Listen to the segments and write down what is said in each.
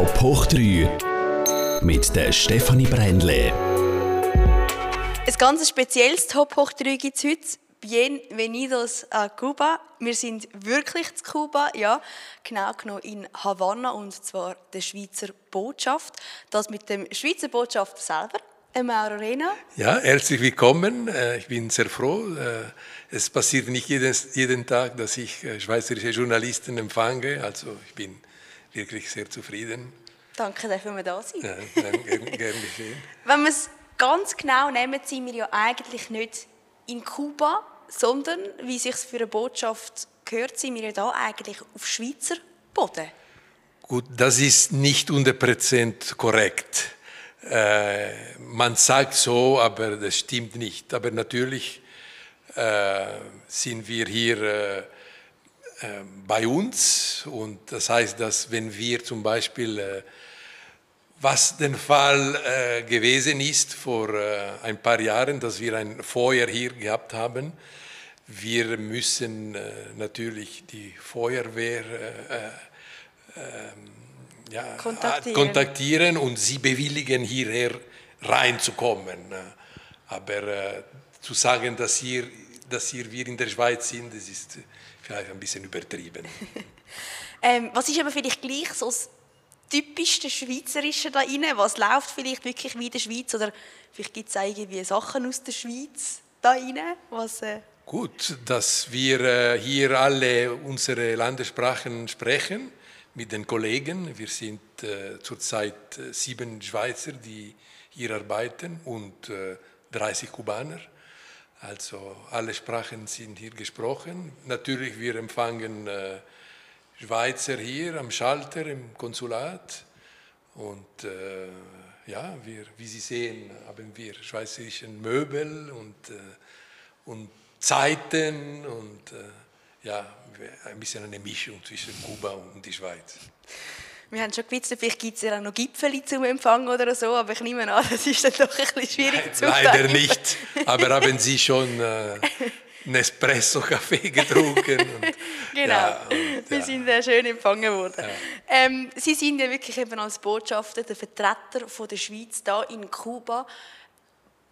Top hoch 3 mit der Stefanie Brändle. Ein ganz spezielles Top hoch 3 gibt es heute. Bienvenidos a Cuba. Wir sind wirklich zu Kuba, ja, genau genommen in Havanna und zwar der Schweizer Botschaft. Das mit dem Schweizer Botschafter selber, Mauro Rena. Ja, herzlich willkommen. Äh, ich bin sehr froh. Äh, es passiert nicht jeden, jeden Tag, dass ich äh, schweizerische Journalisten empfange. Also ich bin wirklich sehr zufrieden. Danke, dass wir da sind. Ja, gern, gern geschehen. Wenn wir es ganz genau nehmen, sind wir ja eigentlich nicht in Kuba, sondern, wie sich für eine Botschaft gehört, sind wir ja da eigentlich auf Schweizer Boden. Gut, das ist nicht 100% korrekt. Äh, man sagt so, aber das stimmt nicht. Aber natürlich äh, sind wir hier äh, bei uns und das heißt, dass wenn wir zum Beispiel, äh, was der Fall äh, gewesen ist vor ein paar Jahren, dass wir ein Feuer hier gehabt haben, wir müssen natürlich die Feuerwehr ähm, ja, kontaktieren. kontaktieren. und sie bewilligen, hierher reinzukommen. Aber äh, zu sagen, dass, hier, dass hier wir in der Schweiz sind, das ist vielleicht ein bisschen übertrieben. ähm, was ist aber vielleicht gleich so das typischste Schweizerische da rein? Was läuft vielleicht wirklich wie in der Schweiz? Oder vielleicht gibt es irgendwie Sachen aus der Schweiz da rein? Was, äh Gut, dass wir äh, hier alle unsere Landessprachen sprechen mit den Kollegen. Wir sind äh, zurzeit äh, sieben Schweizer, die hier arbeiten und äh, 30 Kubaner. Also alle Sprachen sind hier gesprochen. Natürlich, wir empfangen äh, Schweizer hier am Schalter im Konsulat. Und äh, ja, wir, wie Sie sehen, haben wir schweizerische Möbel und, äh, und Zeiten und ja, ein bisschen eine Mischung zwischen Kuba und die Schweiz. Wir haben schon gewusst, vielleicht gibt es ja noch Gipfel zum Empfang oder so, aber ich nehme an, das ist dann doch ein bisschen schwierig Nein, zu Leider nicht, aber haben Sie schon äh, einen Espresso-Kaffee getrunken? Und, genau, ja, und, ja. sind sehr schön empfangen worden. Ja. Ähm, Sie sind ja wirklich eben als Botschafter, der Vertreter von der Schweiz da in Kuba.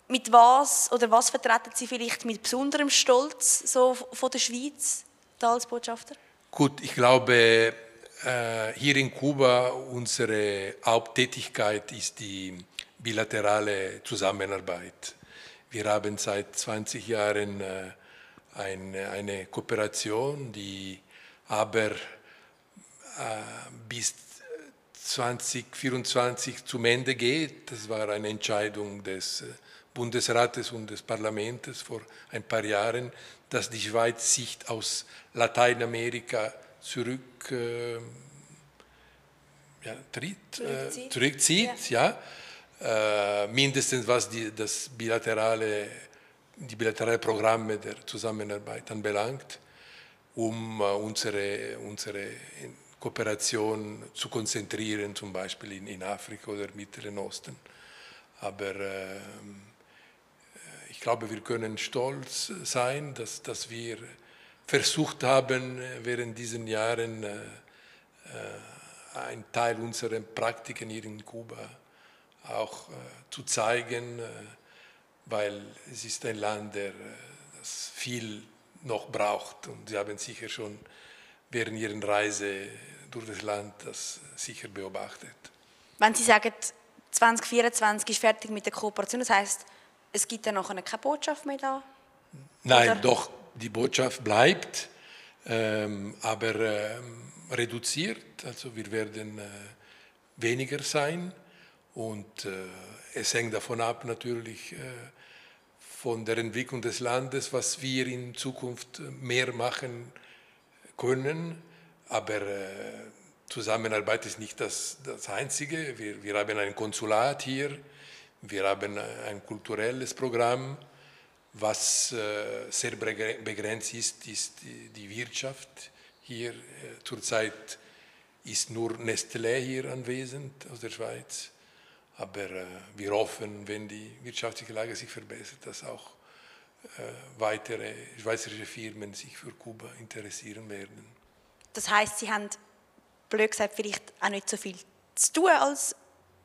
Mit was oder was vertreten Sie vielleicht mit besonderem Stolz so von der Schweiz? da als Botschafter? Gut, ich glaube, hier in Kuba unsere Haupttätigkeit ist die bilaterale Zusammenarbeit. Wir haben seit 20 Jahren äh, eine, Kooperation, die aber äh, bis 2024 zum Ende geht. Das war eine Entscheidung des Bundesrates und des Parlaments vor ein paar Jahren, dass die Schweiz sich aus Lateinamerika zurück, äh, ja, tritt, äh, zurückzieht, ja. ja. Äh, mindestens was die, das bilaterale, die bilaterale Programme der Zusammenarbeit anbelangt, um äh, unsere, unsere Kooperation zu konzentrieren, zum Beispiel in, in Afrika oder Mittleren Osten. Aber ähm, ich glaube, wir können stolz sein, dass, dass wir versucht haben, während diesen Jahren äh, äh, einen Teil unserer Praktiken hier in Kuba auch äh, zu zeigen, weil es ist ein Land, der, das viel noch braucht. Und Sie haben sicher schon während Ihrer Reise durch das Land das sicher beobachtet. Wenn Sie sagen, 2024 ist fertig mit der Kooperation, das heißt, es gibt dann noch keine Botschaft mehr da? Nein, Oder? doch, die Botschaft bleibt, ähm, aber ähm, reduziert. Also wir werden äh, weniger sein und äh, es hängt davon ab natürlich äh, von der Entwicklung des Landes, was wir in Zukunft mehr machen können. Aber äh, Zusammenarbeit ist nicht das, das Einzige. Wir, wir haben ein Konsulat hier wir haben ein kulturelles Programm, was äh, sehr begrenzt ist, ist die Wirtschaft. Hier äh, zurzeit ist nur Nestlé hier anwesend aus der Schweiz. Aber äh, wir hoffen, wenn die wirtschaftliche Lage sich verbessert, dass auch weitere schweizerische Firmen sich für Kuba interessieren werden. Das heißt, Sie haben blöd gesagt vielleicht auch nicht so viel zu tun als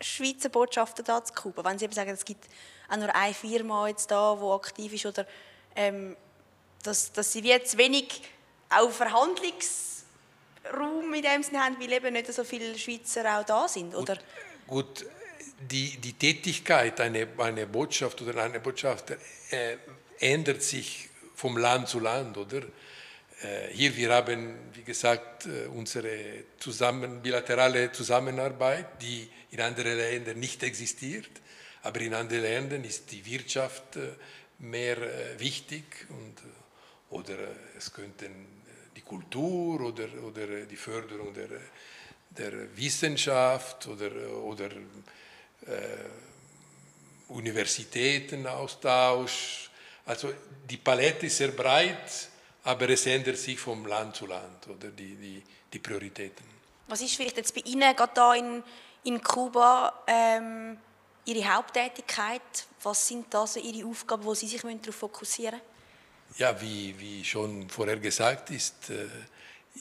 Schweizer Botschafter da zu Kuba? Wenn Sie eben sagen, es gibt auch nur eine Firma jetzt da, die aktiv ist, oder ähm, dass, dass Sie jetzt wenig auch Verhandlungsraum in dem Sinne haben, weil eben nicht so viele Schweizer auch da sind, oder? Gut, gut die, die Tätigkeit einer eine Botschaft oder einer Botschafter äh, ändert sich vom Land zu Land, oder? Äh, hier wir haben, wie gesagt, äh, unsere zusammen, bilaterale Zusammenarbeit, die in anderen Ländern nicht existiert, aber in anderen Ländern ist die Wirtschaft äh, mehr wichtig und, oder es könnten die Kultur oder, oder die Förderung der, der Wissenschaft oder, oder äh, Universitätenaustausch. Also die Palette ist sehr breit, aber es ändert sich vom Land zu Land oder die, die, die Prioritäten. Was ist vielleicht jetzt bei Ihnen gerade da in, in Kuba ähm, Ihre Haupttätigkeit? Was sind da so Ihre Aufgaben, wo Sie sich darauf fokussieren müssen? Ja, wie, wie schon vorher gesagt ist, äh,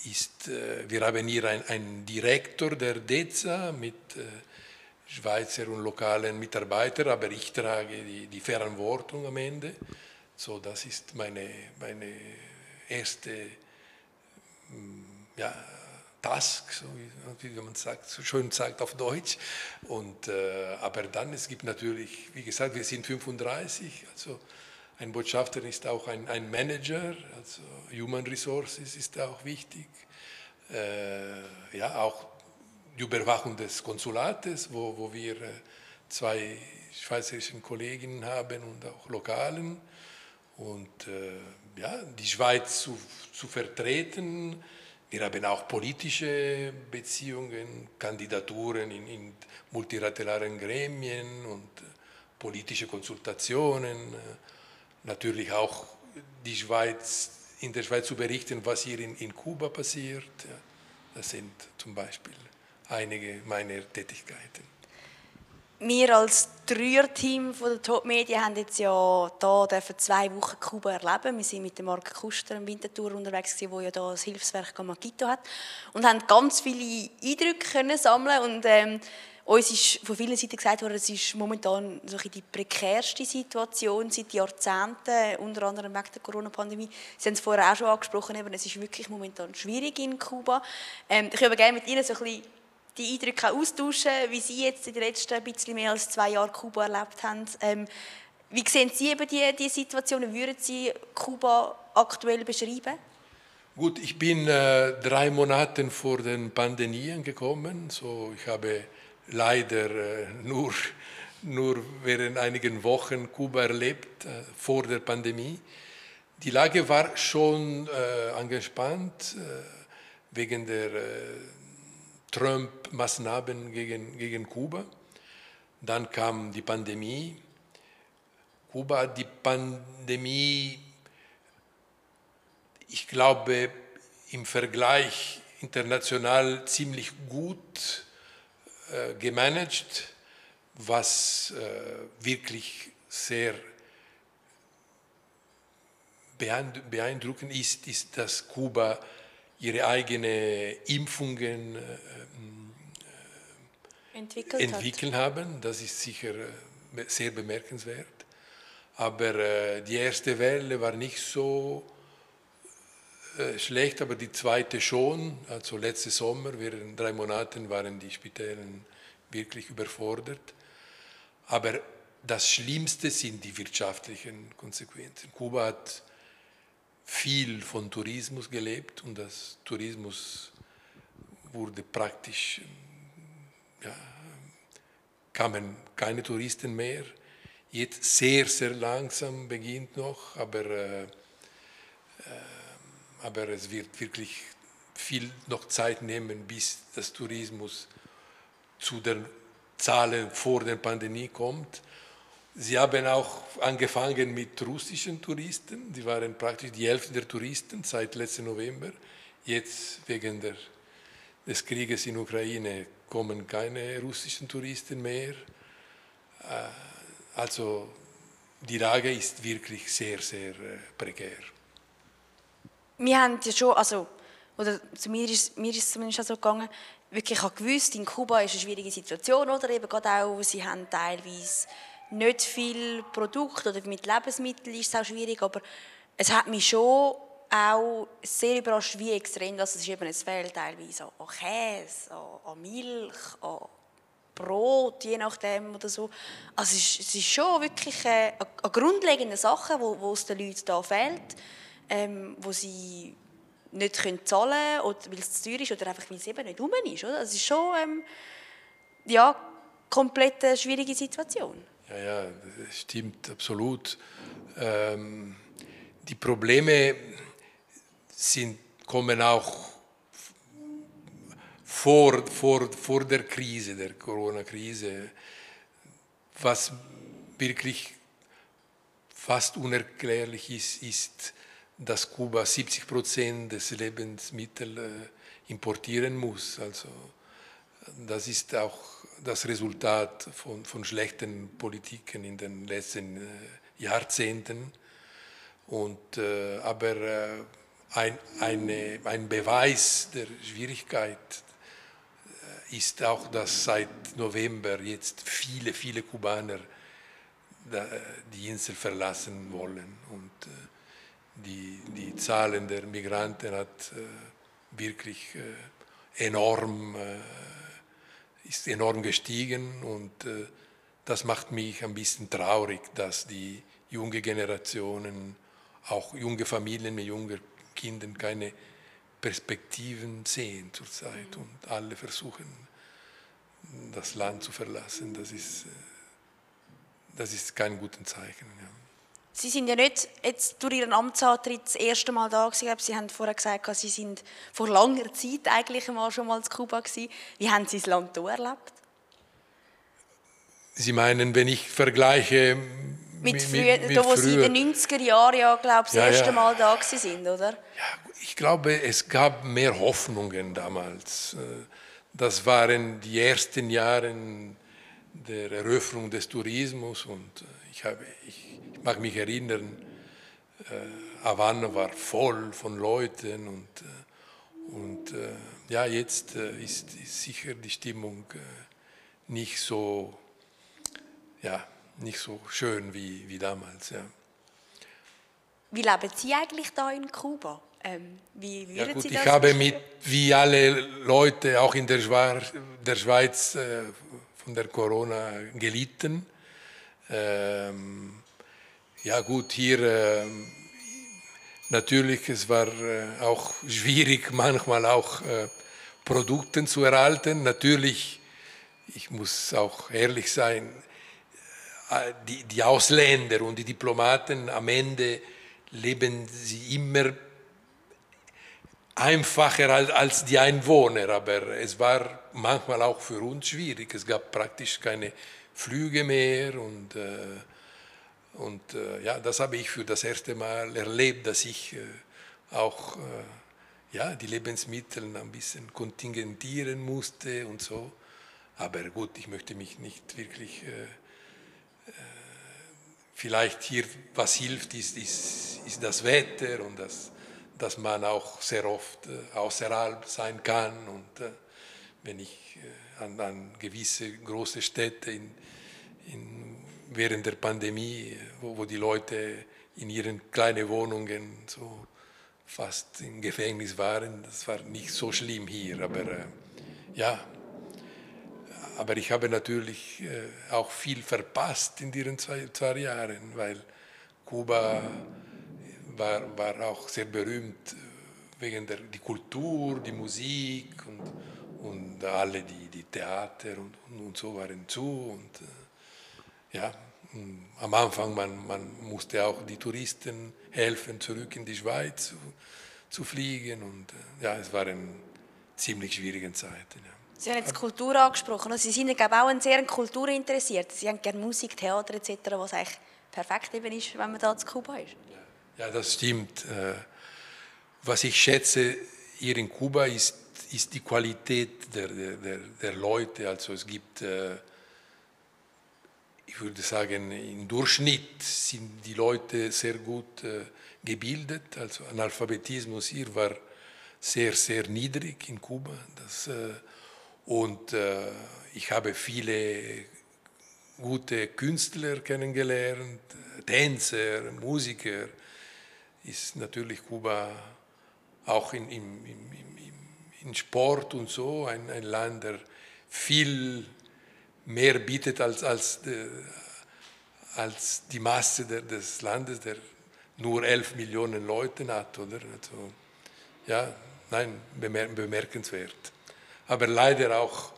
ist äh, wir haben hier einen Direktor der DEZA mit äh, Schweizer und lokalen Mitarbeiter, aber ich trage die, die Verantwortung am Ende. So, das ist meine, meine erste mm, ja, Task, so wie, wie, man sagt, so schön sagt auf Deutsch. Und, äh, aber dann, es gibt natürlich, wie gesagt, wir sind 35, also ein Botschafter ist auch ein, ein Manager, also Human Resources ist auch wichtig. Äh, ja, auch die Überwachung des Konsulates, wo, wo wir äh, zwei schweizerische Kolleginnen haben und auch lokalen. Und äh, ja, die Schweiz zu, zu vertreten. Wir haben auch politische Beziehungen, Kandidaturen in, in multilateralen Gremien und äh, politische Konsultationen. Natürlich auch die Schweiz, in der Schweiz zu berichten, was hier in, in Kuba passiert. Das sind zum Beispiel einige meiner Tätigkeiten. Wir als Dreierteam von der Top Media haben jetzt ja da zwei Wochen Kuba erleben. Wir sind mit dem Marc Kuster im Wintertour unterwegs gewesen, wo ja da das Hilfswerk Gamagito hat und haben ganz viele Eindrücke können sammeln und ähm, uns ist von vielen Seiten gesagt worden, es ist momentan so die prekärste Situation seit Jahrzehnten, unter anderem wegen der Corona-Pandemie. Sie haben es vorher auch schon angesprochen, eben, es ist wirklich momentan schwierig in Kuba. Ähm, ich würde gerne mit Ihnen so ein bisschen die Eindrücke austauschen, wie Sie jetzt in den letzten ein bisschen mehr als zwei Jahren Kuba erlebt haben. Ähm, wie sehen Sie eben die, die Situation? Würden Sie Kuba aktuell beschreiben? Gut, ich bin äh, drei Monate vor den Pandemien gekommen. So, ich habe leider äh, nur, nur während einigen Wochen Kuba erlebt, äh, vor der Pandemie. Die Lage war schon äh, angespannt äh, wegen der äh, Trump-Maßnahmen gegen, gegen Kuba. Dann kam die Pandemie. Kuba hat die Pandemie, ich glaube, im Vergleich international ziemlich gut äh, gemanagt, was äh, wirklich sehr beeindruckend ist, ist, dass Kuba ihre eigenen Impfungen äh, entwickelt, entwickelt haben. Das ist sicher äh, sehr bemerkenswert. Aber äh, die erste Welle war nicht so schlecht, aber die zweite schon. Also letzte Sommer, während drei Monaten, waren die Spitälen wirklich überfordert. Aber das Schlimmste sind die wirtschaftlichen Konsequenzen. Kuba hat viel von Tourismus gelebt und das Tourismus wurde praktisch, ja, kamen keine Touristen mehr. Jetzt sehr, sehr langsam beginnt noch, aber, äh, äh, aber es wird wirklich viel noch Zeit nehmen, bis das Tourismus zu den Zahlen vor der Pandemie kommt. Sie haben auch angefangen mit russischen Touristen. Sie waren praktisch die Hälfte der Touristen seit letzten November. Jetzt wegen der, des Krieges in Ukraine kommen keine russischen Touristen mehr. Äh, also die Lage ist wirklich sehr, sehr äh, prekär. Wir haben ja schon, also, oder zu mir ist, mir ist es zumindest so gegangen, wirklich gewusst, in Kuba ist eine schwierige Situation, oder eben gerade auch, sie haben teilweise nicht viel Produkt oder mit Lebensmitteln ist es auch schwierig, aber es hat mich schon auch sehr überrascht, wie extrem das ist. Eben, es fehlt teilweise an Käse, an Milch, an Brot, je nachdem oder so. Also es ist, es ist schon wirklich eine, eine grundlegende Sache, wo, wo es den Leuten da fehlt, ähm, wo sie nicht können zahlen können, weil es zu teuer ist oder einfach weil es eben nicht rum ist. Oder? Es ist schon ähm, ja, komplett eine schwierige Situation. Ja, ja, das stimmt absolut. Ähm, die Probleme sind, kommen auch vor, vor, vor der Krise, der Corona-Krise, was wirklich fast unerklärlich ist, ist, dass Kuba 70 Prozent des Lebensmittels äh, importieren muss. Also das ist auch das Resultat von, von schlechten Politiken in den letzten äh, Jahrzehnten. Und, äh, aber äh, ein, eine, ein Beweis der Schwierigkeit äh, ist auch, dass seit November jetzt viele, viele Kubaner die Insel verlassen wollen. Und die, die Zahlen der Migranten hat wirklich enorm, ist enorm gestiegen und das macht mich ein bisschen traurig, dass die junge Generationen, auch junge Familien mit jungen Kindern keine Perspektiven sehen zurzeit und alle versuchen, das Land zu verlassen. Das ist, äh, das ist kein gutes Zeichen. Ja. Sie sind ja nicht jetzt durch Ihren Amtsantritt das erste Mal da gewesen. Sie haben vorher gesagt, Sie sind vor langer Zeit eigentlich mal schon mal in Kuba gewesen. Wie haben Sie das Land hier erlebt? Sie meinen, wenn ich vergleiche mit, mit, mit, mit da, wo früher. Sie in den 90er Jahren ja, glaube das ja, erste ja. Mal da sind, oder? Ja, ich glaube, es gab mehr Hoffnungen damals. Äh, das waren die ersten Jahre der Eröffnung des Tourismus und äh, ich, habe, ich mag mich erinnern, äh, Havanna war voll von Leuten und, und ja, jetzt ist, ist sicher die Stimmung nicht so, ja, nicht so schön wie, wie damals. Ja. Wie leben Sie eigentlich da in Kuba? Ähm, wie ja, gut, ich habe mit, wie alle Leute auch in der Schweiz, der Schweiz äh, von der Corona gelitten. Ähm, ja gut, hier äh, natürlich, es war äh, auch schwierig manchmal auch äh, Produkte zu erhalten. Natürlich, ich muss auch ehrlich sein, äh, die, die Ausländer und die Diplomaten am Ende leben sie immer einfacher als, als die Einwohner, aber es war manchmal auch für uns schwierig. Es gab praktisch keine Flüge mehr und, äh, und äh, ja, das habe ich für das erste Mal erlebt, dass ich äh, auch äh, ja, die Lebensmittel ein bisschen kontingentieren musste und so. Aber gut, ich möchte mich nicht wirklich äh, vielleicht hier was hilft, ist, ist, ist das Wetter und das, dass man auch sehr oft äh, außerhalb sein kann. Und äh, wenn ich an, an, gewisse große Städte in, in, während der Pandemie, wo, wo, die Leute in ihren kleinen Wohnungen so fast im Gefängnis waren, das war nicht so schlimm hier. Aber äh, ja, aber ich habe natürlich äh, auch viel verpasst in diesen zwei, zwei Jahren, weil Kuba war, war auch sehr berühmt äh, wegen der die Kultur, die Musik und, und alle die, die Theater und, und, und so waren zu. Und äh, ja, am Anfang man, man musste auch die Touristen helfen, zurück in die Schweiz zu, zu fliegen. Und ja, es waren ziemlich schwierige Zeiten. Ja. Sie haben jetzt Kultur angesprochen. Sie sind glaube auch sehr kulturinteressiert. Sie haben gerne Musik, Theater etc., was eigentlich perfekt eben ist, wenn man da zu Kuba ist. Ja, das stimmt. Äh, was ich schätze hier in Kuba ist, ist die Qualität der, der, der Leute. Also es gibt, äh, ich würde sagen, im Durchschnitt sind die Leute sehr gut äh, gebildet. Also Analphabetismus hier war sehr, sehr niedrig in Kuba. Das, Und äh, ich habe viele gute Künstler kennengelernt, Tänzer, Musiker. Ist natürlich Kuba auch in, in, in, in Sport und so ein, ein Land, der viel mehr bietet als, als, äh, als die Masse des Landes, der nur 11 Millionen Leute hat. Oder? Also, ja, nein, bemerkenswert. Aber leider auch,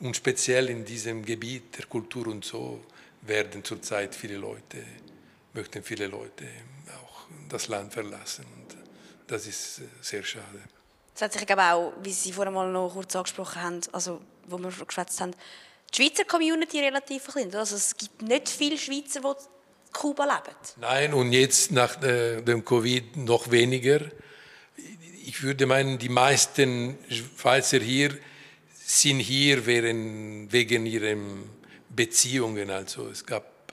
und speziell in diesem Gebiet der Kultur und so, werden zurzeit viele Leute, möchten viele Leute auch das Land verlassen. Und das ist äh, sehr schade. Das hat sich aber auch, wie Sie vorhin mal noch kurz angesprochen haben, also wo wir geschwätzt haben, die Schweizer Community relativ klein. Also es gibt nicht viele Schweizer, die in Kuba leben. Nein, und jetzt nach äh, dem Covid noch weniger. Ich würde meinen, die meisten Schweizer hier sind hier wegen ihren Beziehungen. Also es gab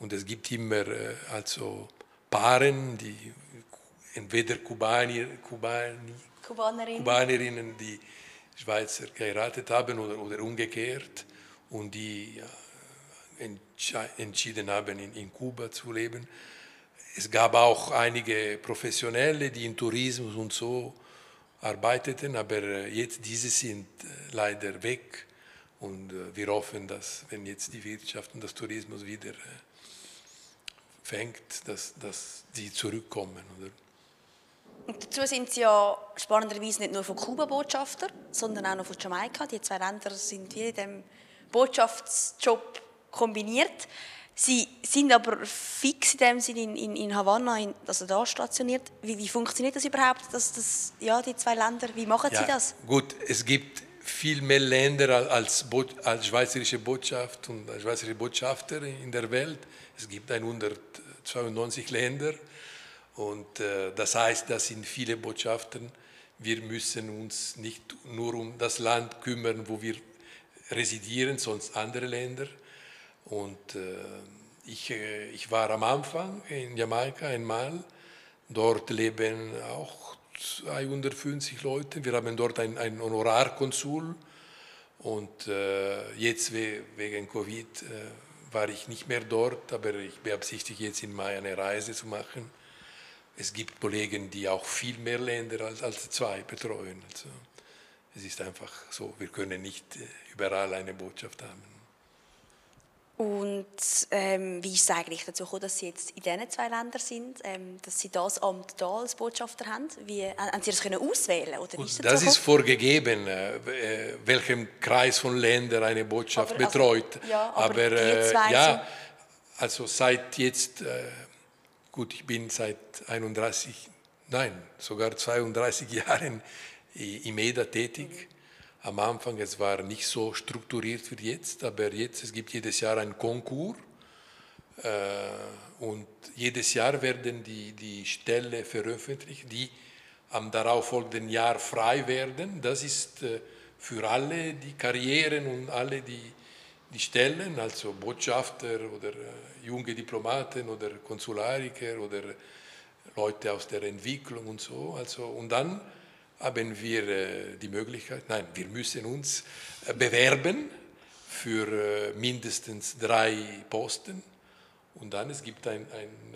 und es gibt immer äh, also Paaren, die entweder Kubanier, Kubani, Kubanerinnen. Kubanerinnen, die Schweizer geheiratet haben oder, oder umgekehrt und die entschieden haben, in, in Kuba zu leben. Es gab auch einige Professionelle, die in Tourismus und so arbeiteten, aber äh, jetzt diese sind äh, leider weg und äh, wir hoffen, dass wenn jetzt die Wirtschaft und das Tourismus wieder fängt, dass, dass die zurückkommen. Oder? Und dazu sind Sie ja spannenderweise nicht nur von Kuba Botschafter, sondern auch noch von Jamaika. Die zwei Länder sind wie in dem Botschaftsjob kombiniert. Sie sind aber fix in dem Sinne in, in, in Havanna, in, also da stationiert. Wie, wie, funktioniert das überhaupt, dass das, ja, die zwei Länder, wie machen ja, Sie das? Gut, es gibt viel mehr Länder als, als schweizerische Botschaft und schweizerische Botschafter in der Welt. Es gibt 192 Länder und äh, das heißt, das sind viele Botschaften. Wir müssen uns nicht nur um das Land kümmern, wo wir residieren, sonst andere Länder. Und äh, ich, äh, ich war am Anfang in Jamaika einmal. Dort leben auch 250 Leute. Wir haben dort ein, ein Honorarkonsul. Und äh, jetzt wegen Covid äh, war ich nicht mehr dort, aber ich beabsichtige jetzt im Mai eine Reise zu machen. Es gibt Kollegen, die auch viel mehr Länder als, als zwei betreuen. Also es ist einfach so, wir können nicht äh, überall eine Botschaft haben. Und ähm, wie ist es eigentlich dazu gekommen, dass Sie jetzt in diesen zwei Ländern sind, ähm, dass Sie das Amt da als Botschafter haben? Wie, äh, haben Sie das können auswählen oder ist das, das ist vorgegeben, äh, äh, welchem Kreis von Ländern eine Botschaft aber, also, betreut. Also, ja, aber, aber äh, ja, also seit jetzt, äh, gut, ich bin seit 31, nein, sogar 32 Jahren im EDA tätig. Am Anfang, es war nicht so strukturiert wie jetzt, aber jetzt, es gibt jedes Jahr einen Konkurs äh, und jedes Jahr werden die, die Stellen veröffentlicht, die am darauffolgenden Jahr frei werden. Das ist äh, für alle die Karrieren und alle die, die Stellen, also Botschafter oder äh, junge Diplomaten oder Konsulariker oder Leute aus der Entwicklung und so. Also, und dann haben wir äh, die Möglichkeit, nein, wir müssen uns äh, bewerben für äh, mindestens drei Posten und dann es gibt ein, ein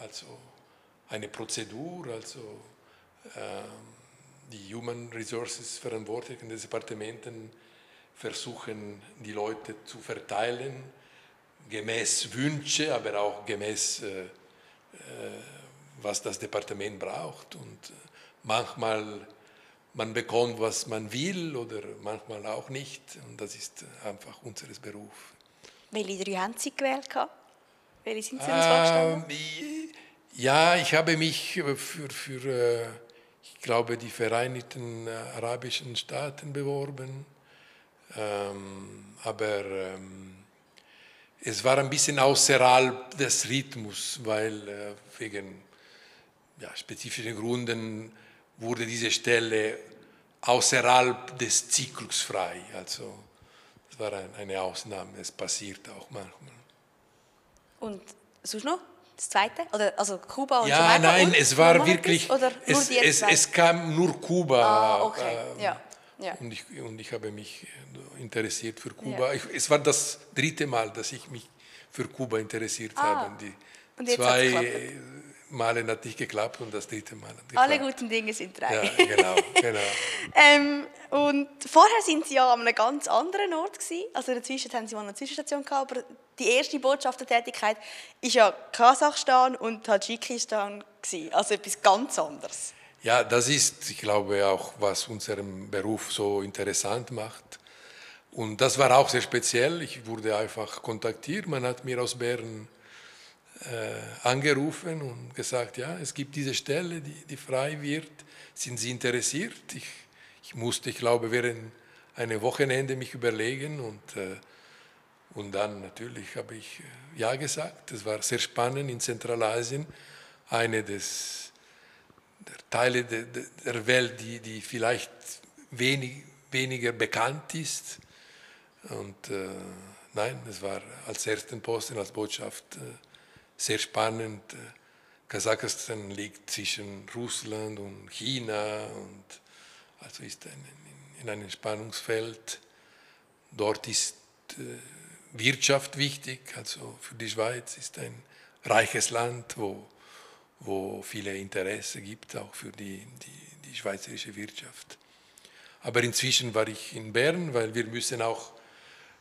also eine Prozedur, also die Human Resources Verantwortlichen des Departementen versuchen, die Leute zu verteilen, gemäß Wünsche, aber auch gemäß, was das Departement braucht. Und manchmal man bekommt, was man will oder manchmal auch nicht. Und das ist einfach unser Beruf. Welche drei haben Sie gewählt? Welche sind Sie uns ähm, Ja, ich habe mich für, für äh, ich glaube, die Vereinigten Arabischen Staaten beworben. Ähm, aber ähm, es war ein bisschen außerhalb des Rhythmus, weil äh, wegen ja, spezifischen Gründen wurde diese Stelle außerhalb des Zyklus frei. Also das war eine Ausnahme, es passiert auch manchmal. Und sonst noch? Das zweite? Oder, also Kuba und Ja, Jamaika nein, und? es war wirklich, es, es, es, kam nur Kuba. Ah, okay. Äh, ja. Ja. Und, ich, und ich habe mich interessiert für Kuba. Ich, es war das dritte Mal, dass ich mich für Kuba interessiert Ah. habe. Die Und zwei geklappt. Male hat nicht geklappt und das dritte Mal hat geklappt. Alle guten Dinge sind drei. Ja, genau, genau. Ähm, und vorher sind sie ja an einem ganz anderen Ort gewesen. Also dazwischen haben sie mal eine Zwischenstation gehabt, aber die erste Botschaftertätigkeit ist ja Kasachstan und Tadschikistan gewesen. Also etwas ganz anderes. Ja, das ist, ich glaube, auch, was unseren Beruf so interessant macht. Und das war auch sehr speziell. Ich wurde einfach kontaktiert. Man hat mir aus Bern angerufen und gesagt, ja, es gibt diese Stelle, die, die frei wird. Sind Sie interessiert? Ich, ich musste, ich glaube, während einem Wochenende mich überlegen und, äh, und dann natürlich habe ich äh, ja gesagt. Es war sehr spannend in Zentralasien, eine des der Teile de- de- der Welt, die, die vielleicht wenig, weniger bekannt ist. Und äh, nein, es war als ersten Posten, als Botschaft äh, sehr spannend. Kasachstan liegt zwischen Russland und China und also ist in einem Spannungsfeld. Dort ist äh, Wirtschaft wichtig, also für die Schweiz ist ein reiches Land, wo wo viele Interesse gibt, auch für die, die, die schweizerische Wirtschaft. Aber inzwischen war ich in Bern, weil wir müssen auch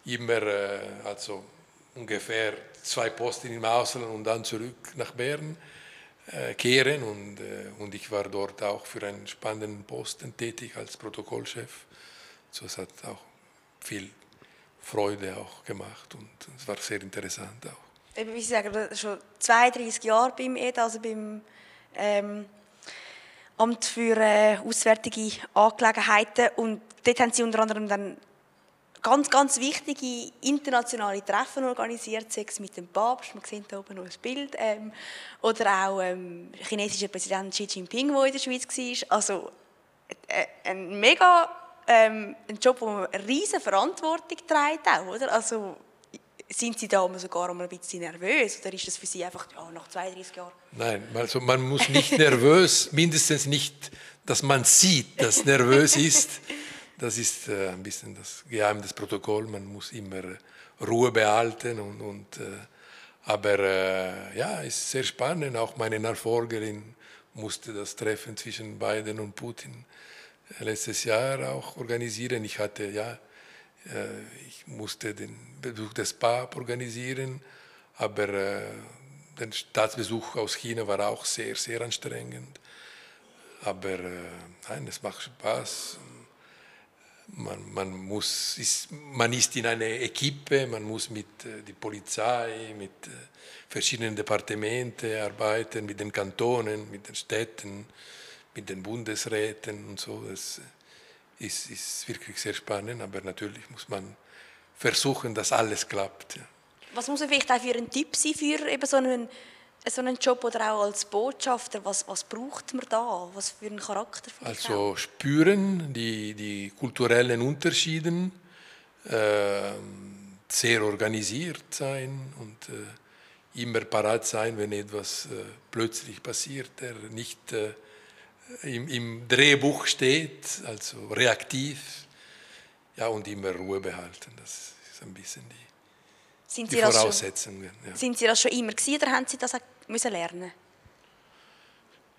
immer, äh, also ungefähr zwei Posten im Ausland und dann zurück nach Bern äh, kehren. Und, äh, und ich war dort auch für einen spannenden Posten tätig als Protokollchef. So, es hat auch viel Freude auch gemacht und es war sehr interessant auch. Eben, wie Sie sagen, schon 32 Jahre beim EDA, also beim ähm, Amt für äh, Auswärtige Angelegenheiten. Und dort haben Sie unter anderem dann ganz, ganz wichtige internationale Treffen organisiert, sei es mit dem Papst, man sieht hier oben noch ein Bild, ähm, oder auch ähm, der chinesische Präsident Xi Jinping, der in der Schweiz war. Also äh, ein mega ähm, ein Job, wo man eine riesige Verantwortung trägt, auch, oder? Also sind Sie da sogar ein bisschen nervös oder ist das für Sie einfach ja, nach 32 Jahren? Nein, also man muss nicht nervös, mindestens nicht, dass man sieht, dass nervös ist. Das ist äh, ein bisschen das Geheimnis des. Man muss immer äh, Ruhe behalten. Und, und, äh, aber ja, es ist sehr spannend. Auch meine Nachfolgerin musste das Treffen zwischen Biden und Putin letztes Jahr auch organisieren. Ich hatte ja ich musste den Besuch des Papst organisieren, aber der Staatsbesuch aus China war auch sehr, sehr anstrengend. Aber nein, es macht Spaß. Man, man, muss, ist, man ist in einer Equipe, man muss mit äh, der Polizei, mit äh, verschiedenen Departementen arbeiten, mit den Kantonen, mit den Städten, mit den Bundesräten und so. Das ist, ist wirklich sehr spannend, aber natürlich muss man versuchen, dass alles klappt. Was muss vielleicht auch für ein Tipp sein für eben so einen, so einen Job oder auch als Botschafter? Was, was braucht man da? Was für einen Charakter vielleicht auch? Also spüren die, die kulturellen Unterschiede, äh, sehr organisiert sein und äh, immer parat sein, wenn etwas äh, plötzlich passiert, der nicht äh, im, im, Drehbuch steht, also reaktiv. Ja, und immer Ruhe behalten. Das ist ein bisschen die, sind die Sie Voraussetzungen. Schon, ja. Sind Sie das schon immer gewesen, oder haben Sie das auch müssen lernen?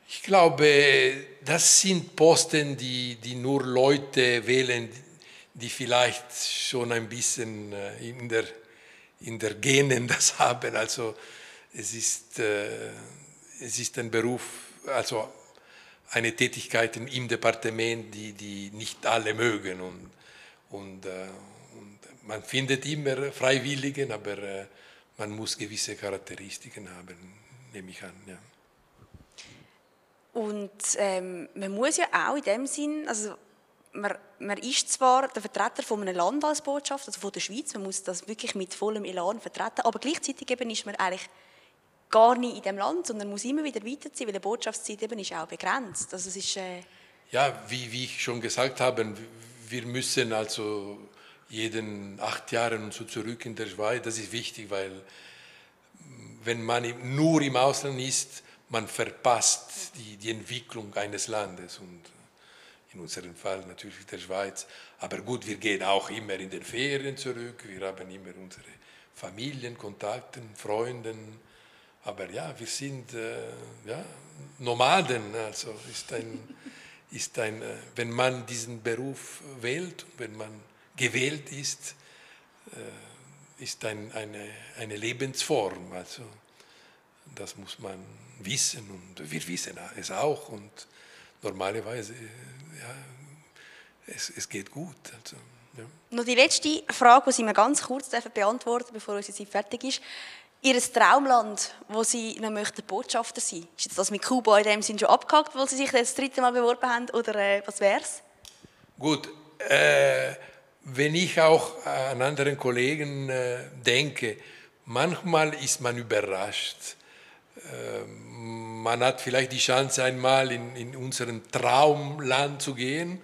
Ich glaube, das sind Posten, die, die nur Leute wählen, die vielleicht schon ein bisschen äh, in der, in der Genen das haben. Also es ist, äh, es ist ein Beruf, also eine Tätigkeit im Departement, die, die nicht alle mögen. Und, und, äh, und man findet immer Freiwilligen, aber äh, man muss gewisse Charakteristiken haben, nehme ich an. Ja. Und ähm, man muss ja auch in dem Sinn, also man, man ist zwar der Vertreter von einem Land als Botschaft, also von der Schweiz, man muss das wirklich mit vollem Elan vertreten, aber gleichzeitig eben ist man eigentlich gar nicht in dem Land, sondern muss immer wieder weiterziehen, weil die Botschaftszeit eben ist auch begrenzt. Also es ist, äh ja, wie, wie ich schon gesagt habe, wir müssen also jeden acht Jahre und so zurück in der Schweiz. Das ist wichtig, weil wenn man nur im Ausland ist, man verpasst die, die Entwicklung eines Landes. Und in unserem Fall natürlich der Schweiz. Aber gut, wir gehen auch immer in den Ferien zurück, wir haben immer unsere Familienkontakte, Freunden. Aber ja, wir sind äh, ja, Nomaden, also ist ein, ist ein, äh, wenn man diesen Beruf wählt, wenn man gewählt ist, äh, ist ein, eine, eine Lebensform. Also das muss man wissen und wir wissen es auch und normalerweise ja, es, es geht gut. Also, ja. Noch die letzte Frage, die Sie mir ganz kurz beantworten bevor unsere Zeit fertig ist. Ihr Traumland, wo Sie noch möchten Botschafter sein Ist jetzt das mit Kuba in dem Sinn schon abgehakt, weil Sie sich das dritte Mal beworben haben, oder äh, was wäre es? Gut, äh, wenn ich auch an anderen Kollegen äh, denke, manchmal ist man überrascht. Ähm, man hat vielleicht die Chance, einmal in, in unseren Traumland zu gehen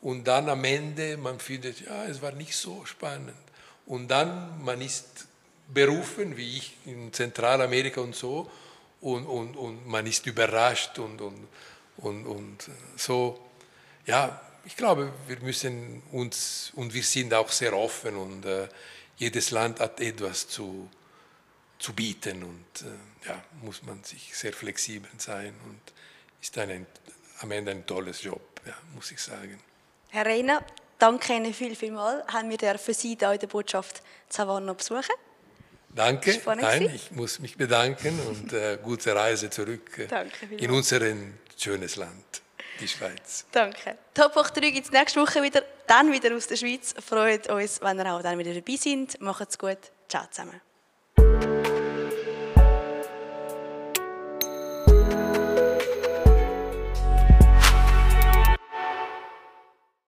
und dann am Ende, man findet, ja, es war nicht so spannend. Und dann, man ist berufen, wie ich in Zentralamerika und so, und, und, und man ist überrascht und, und, und, und so. Ja, ich glaube, wir müssen uns, und wir sind auch sehr offen und äh, jedes Land hat etwas zu, zu bieten und äh, ja, muss man sich sehr flexibel sein und ist dann ein, am Ende ein tolles Job, ja, muss ich sagen. Herr Reiner, danke Ihnen viel, viel mal. Haben wir für Sie hier in der Botschaft Savannah besuchen. Danke, nein, ich muss mich bedanken und äh, gute Reise zurück äh, in unser schönes Land, die Schweiz. Danke. Top 8 3 gibt es nächste Woche wieder, dann wieder aus der Schweiz. Freut uns, wenn ihr auch dann wieder dabei seid. Macht's gut. Ciao zusammen.